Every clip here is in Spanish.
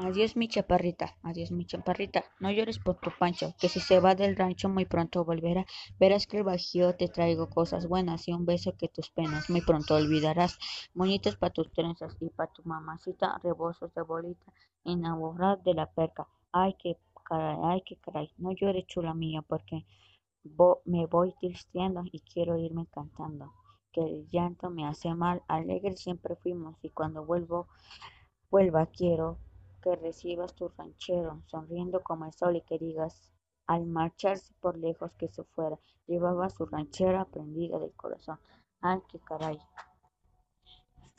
Adiós mi chaparrita, adiós mi chaparrita, no llores por tu Pancho, que si se va del rancho muy pronto volverá. Verás que el bajío te traigo cosas buenas y un beso que tus penas muy pronto olvidarás. Moñitos pa' tus trenzas y pa' tu mamacita, rebosos de bolita, enamorar de la perca. Ay, que caray, ay, que caray, no llores chula mía, porque me voy tristeando y quiero irme cantando. Que el llanto me hace mal, alegre siempre fuimos y cuando vuelvo, vuelva quiero que recibas tu ranchero, sonriendo como el sol y que digas al marcharse por lejos que se fuera, llevaba su ranchera prendida del corazón. ¡Ay, qué caray!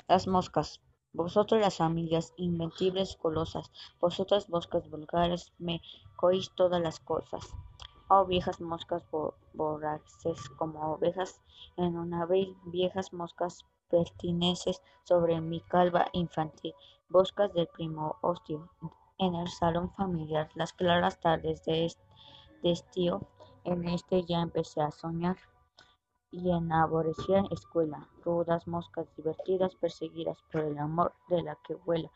Las moscas. Vosotros las amigas, inventibles colosas, vosotras moscas vulgares, me coís todas las cosas. Oh viejas moscas voraces como ovejas en un abril, viejas moscas pertineces sobre mi calva infantil, boscas del primo hostio, en el salón familiar, las claras tardes de, estío, en este ya empecé a soñar y en aborrecida escuela, rudas moscas divertidas perseguidas por el amor de la que vuela,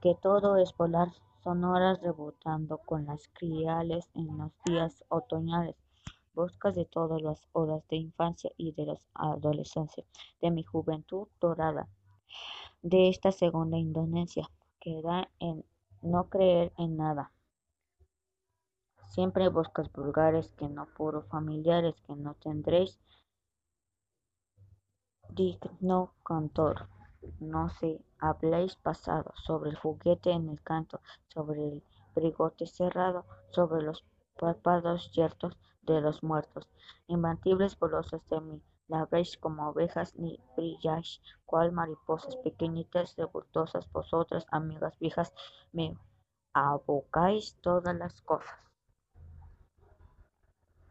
que todo es volar, sonoras rebotando con las criales en los días otoñales, Boscas de todas las horas de infancia y de la adolescencia, de mi juventud dorada, de esta segunda Indonesia, que da en no creer en nada. Siempre boscas vulgares que no puro familiares que no tendréis digno cantor. No se habléis pasado sobre el juguete en el canto, sobre el brigote cerrado, sobre los párpados yertos de los muertos, imbatibles bolosas de mí, labréis como ovejas ni brilláis cual mariposas pequeñitas revoltosas vosotras amigas viejas me abocáis todas las cosas